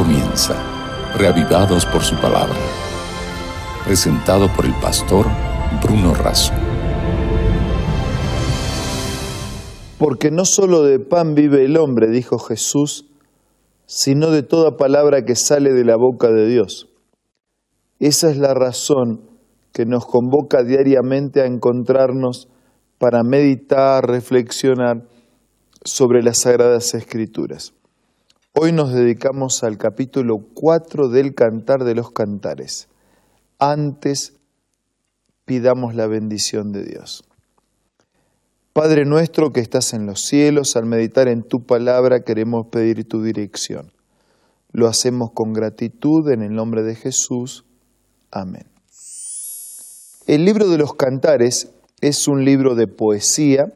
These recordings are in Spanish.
comienza, reavivados por su palabra. Presentado por el pastor Bruno Razo. Porque no solo de pan vive el hombre, dijo Jesús, sino de toda palabra que sale de la boca de Dios. Esa es la razón que nos convoca diariamente a encontrarnos para meditar, reflexionar sobre las Sagradas Escrituras. Hoy nos dedicamos al capítulo 4 del Cantar de los Cantares. Antes pidamos la bendición de Dios. Padre nuestro que estás en los cielos, al meditar en tu palabra queremos pedir tu dirección. Lo hacemos con gratitud en el nombre de Jesús. Amén. El libro de los Cantares es un libro de poesía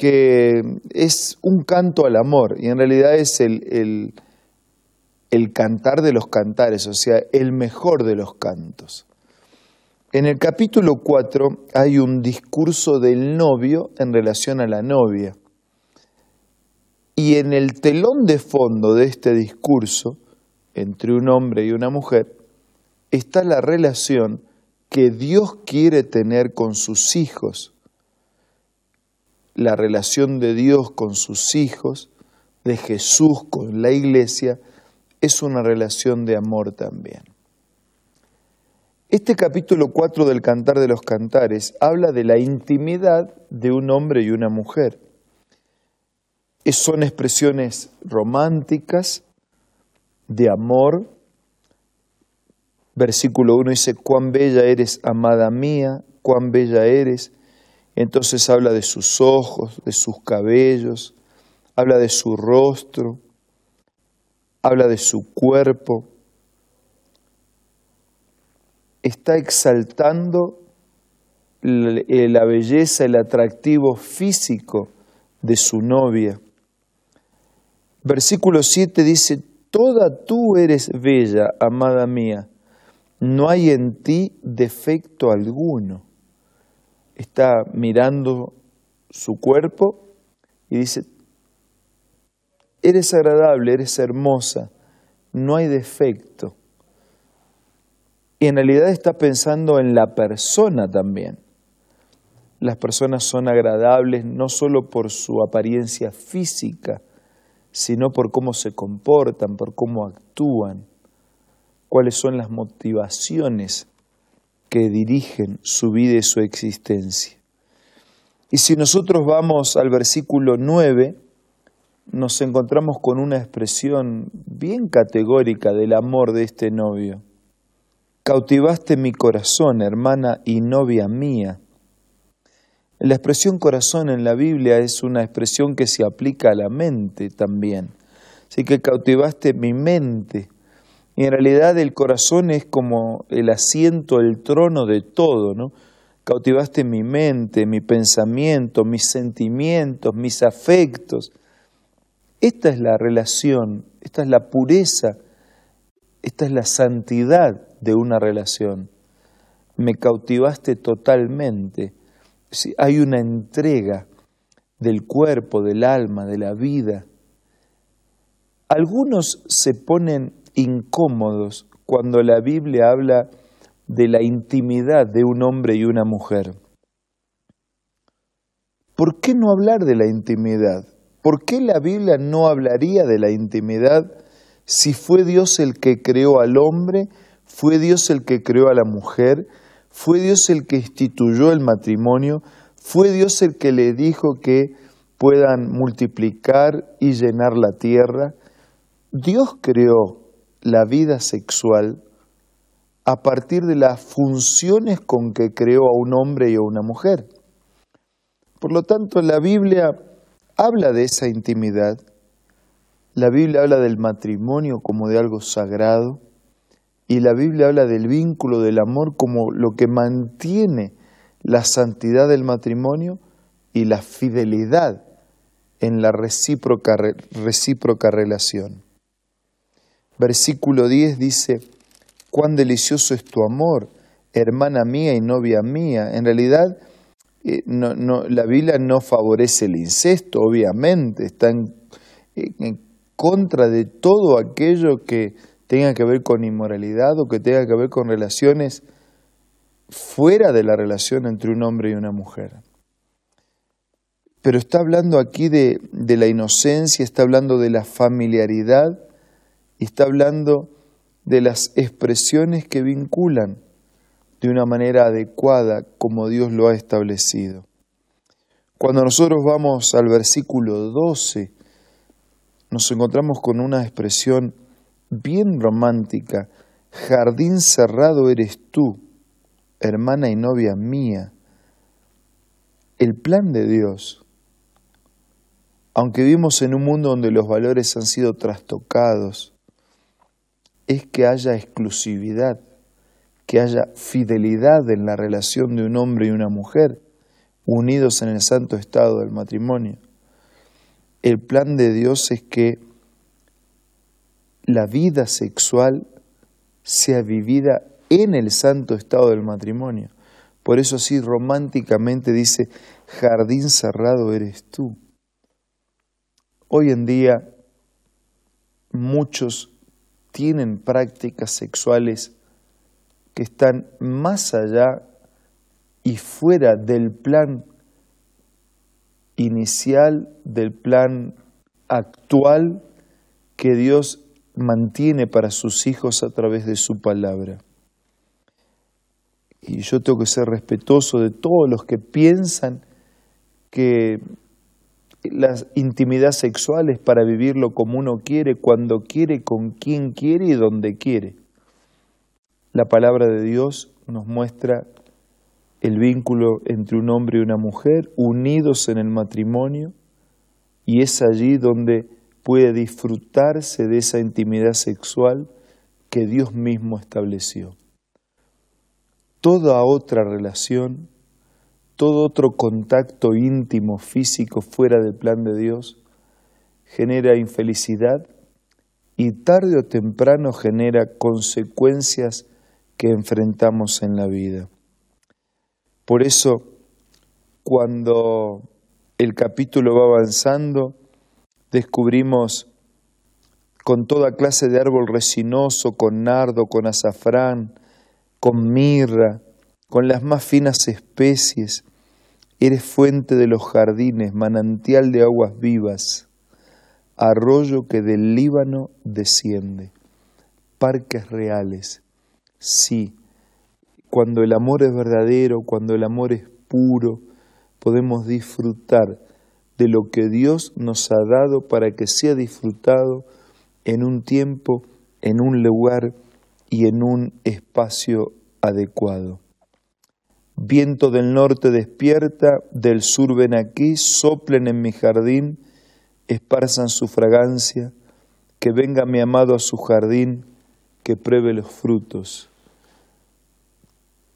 que es un canto al amor y en realidad es el, el, cantar de los cantares, o sea, el mejor de los cantos. En el capítulo 4 hay un discurso del novio en relación a la novia. Y en el telón de fondo de este discurso, entre un hombre y una mujer, está la relación que Dios quiere tener con sus hijos la relación de Dios con sus hijos, de Jesús con la iglesia, es una relación de amor también. Este capítulo 4 del Cantar de los Cantares habla de la intimidad de un hombre y una mujer. Son expresiones románticas, de amor. Versículo 1 dice, cuán bella eres, amada mía, cuán bella eres. Entonces habla de sus ojos, de sus cabellos, habla de su rostro, habla de su cuerpo. Está exaltando eh, la belleza, el atractivo físico de su novia. Versículo 7 dice, Toda tú eres bella, amada mía, no hay en ti defecto alguno está mirando su cuerpo y dice, eres agradable, eres hermosa, no hay defecto. Y en realidad está pensando en la persona también. Las personas son agradables no solo por su apariencia física, sino por cómo se comportan, por cómo actúan, cuáles son las motivaciones que dirigen su vida y su existencia. Y si nosotros vamos al versículo 9, nos encontramos con una expresión bien categórica del amor de este novio. Cautivaste mi corazón, hermana y novia mía. La expresión corazón en la Biblia es una expresión que se aplica a la mente también. Así que cautivaste mi mente, y en realidad el corazón es como el asiento, el trono de todo, ¿no? Cautivaste mi mente, mi pensamiento, mis sentimientos, mis afectos. Esta es la relación, esta es la pureza, esta es la santidad de una relación. Me cautivaste totalmente. Hay una entrega del cuerpo, del alma, de la vida. Algunos se ponen incómodos cuando la Biblia habla de la intimidad de un hombre y una mujer. ¿Por qué no hablar de la intimidad? ¿Por qué la Biblia no hablaría de la intimidad si fue Dios el que creó al hombre, fue Dios el que creó a la mujer, fue Dios el que instituyó el matrimonio, fue Dios el que le dijo que puedan multiplicar y llenar la tierra? Dios creó la vida sexual a partir de las funciones con que creó a un hombre y a una mujer. Por lo tanto, la Biblia habla de esa intimidad, la Biblia habla del matrimonio como de algo sagrado, y la Biblia habla del vínculo del amor como lo que mantiene la santidad del matrimonio y la fidelidad en la recíproca, recíproca relación. Versículo 10 dice, cuán delicioso es tu amor, hermana mía y novia mía. En realidad, eh, la Biblia no favorece el incesto, obviamente, está contra de todo aquello que tenga que ver con inmoralidad o que tenga que ver con relaciones fuera de la relación entre un hombre y una mujer. Pero está hablando aquí de la inocencia, está hablando de la familiaridad y está hablando de las expresiones que vinculan de una manera adecuada como Dios lo ha establecido. Cuando nosotros vamos al versículo 12, nos encontramos con una expresión bien romántica. Jardín cerrado eres tú, hermana y novia mía. El plan de Dios, aunque vivimos en un mundo donde los valores han sido trastocados, es que haya exclusividad, que haya fidelidad en la relación de un hombre y una mujer unidos en el santo estado del matrimonio. El plan de Dios es que la vida sexual sea vivida en el santo estado del matrimonio. Por eso así románticamente dice, jardín cerrado eres tú. Hoy en día muchos tienen prácticas sexuales que están más allá y fuera del plan inicial, del plan actual que Dios mantiene para sus hijos a través de su palabra. Y yo tengo que ser respetuoso de todos los que piensan que la intimidad sexual es para vivirlo como uno quiere, cuando quiere, con quien quiere y donde quiere. La palabra de Dios nos muestra el vínculo entre un hombre y una mujer unidos en el matrimonio y es allí donde puede disfrutarse de esa intimidad sexual que Dios mismo estableció. Toda otra relación, todo otro contacto íntimo, físico, fuera del plan de Dios, genera infelicidad y tarde o temprano genera consecuencias que enfrentamos en la vida. Por eso, cuando el capítulo va avanzando, descubrimos con toda clase de árbol resinoso, con nardo, con azafrán, con mirra, con las más finas especies. Eres fuente de los jardines, manantial de aguas vivas, arroyo que del Líbano desciende. Parques reales, sí, cuando el amor es verdadero, cuando el amor es puro, podemos disfrutar de lo que Dios nos ha dado para que sea disfrutado en un tiempo, en un lugar y en un espacio adecuado. Viento del norte despierta, del sur ven aquí, soplen en mi jardín, esparzan su fragancia, que venga mi amado a su jardín, que pruebe los frutos.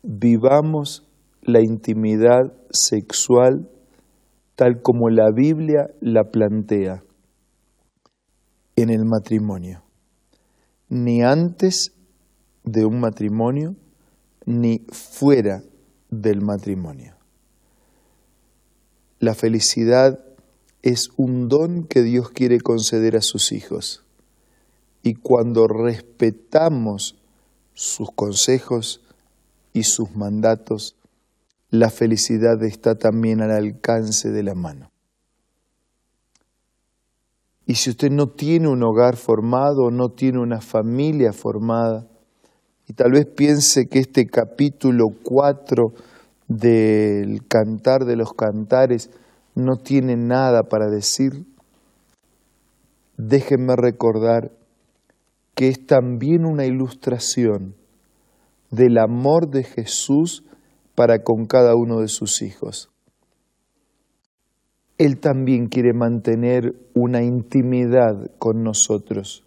Vivamos la intimidad sexual tal como la Biblia la plantea en el matrimonio, ni antes de un matrimonio, ni fuera del matrimonio. La felicidad es un don que Dios quiere conceder a sus hijos y cuando respetamos sus consejos, y sus mandatos, la felicidad está también al alcance de la mano. Y si usted no tiene un hogar formado, no tiene una familia formada, y tal vez piense que este capítulo 4 del Cantar de los Cantares no tiene nada para decir, déjenme recordar que es también una ilustración del amor de Jesús para con cada uno de sus hijos. Él también quiere mantener una intimidad con nosotros,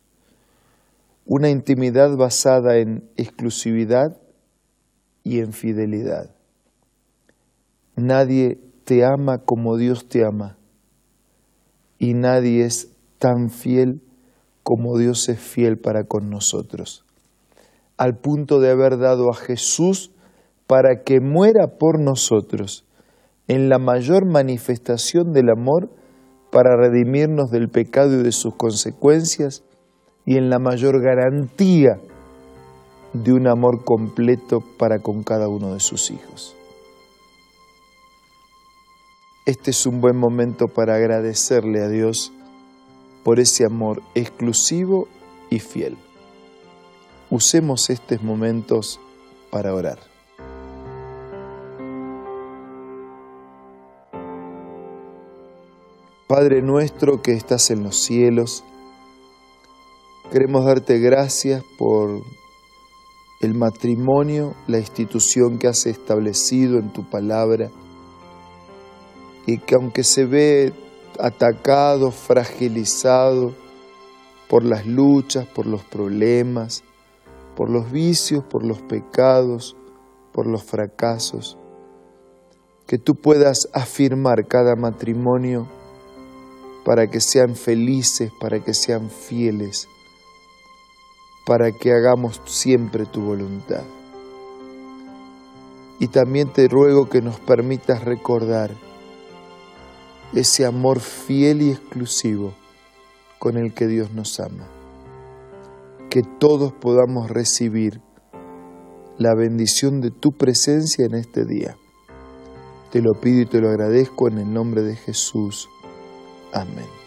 una intimidad basada en exclusividad y en fidelidad. Nadie te ama como Dios te ama y nadie es tan fiel como Dios es fiel para con nosotros al punto de haber dado a Jesús para que muera por nosotros en la mayor manifestación del amor para redimirnos del pecado y de sus consecuencias y en la mayor garantía de un amor completo para con cada uno de sus hijos. Este es un buen momento para agradecerle a Dios por ese amor exclusivo y fiel. Usemos estos momentos para orar. Padre nuestro que estás en los cielos, queremos darte gracias por el matrimonio, la institución que has establecido en tu palabra, y que aunque se ve atacado, fragilizado por las luchas, por los problemas, por los vicios, por los pecados, por los fracasos, que tú puedas afirmar cada matrimonio para que sean felices, para que sean fieles, para que hagamos siempre tu voluntad. Y también te ruego que nos permitas recordar ese amor fiel y exclusivo con el que Dios nos ama. Que todos podamos recibir la bendición de tu presencia en este día. Te lo pido y te lo agradezco en el nombre de Jesús. Amén.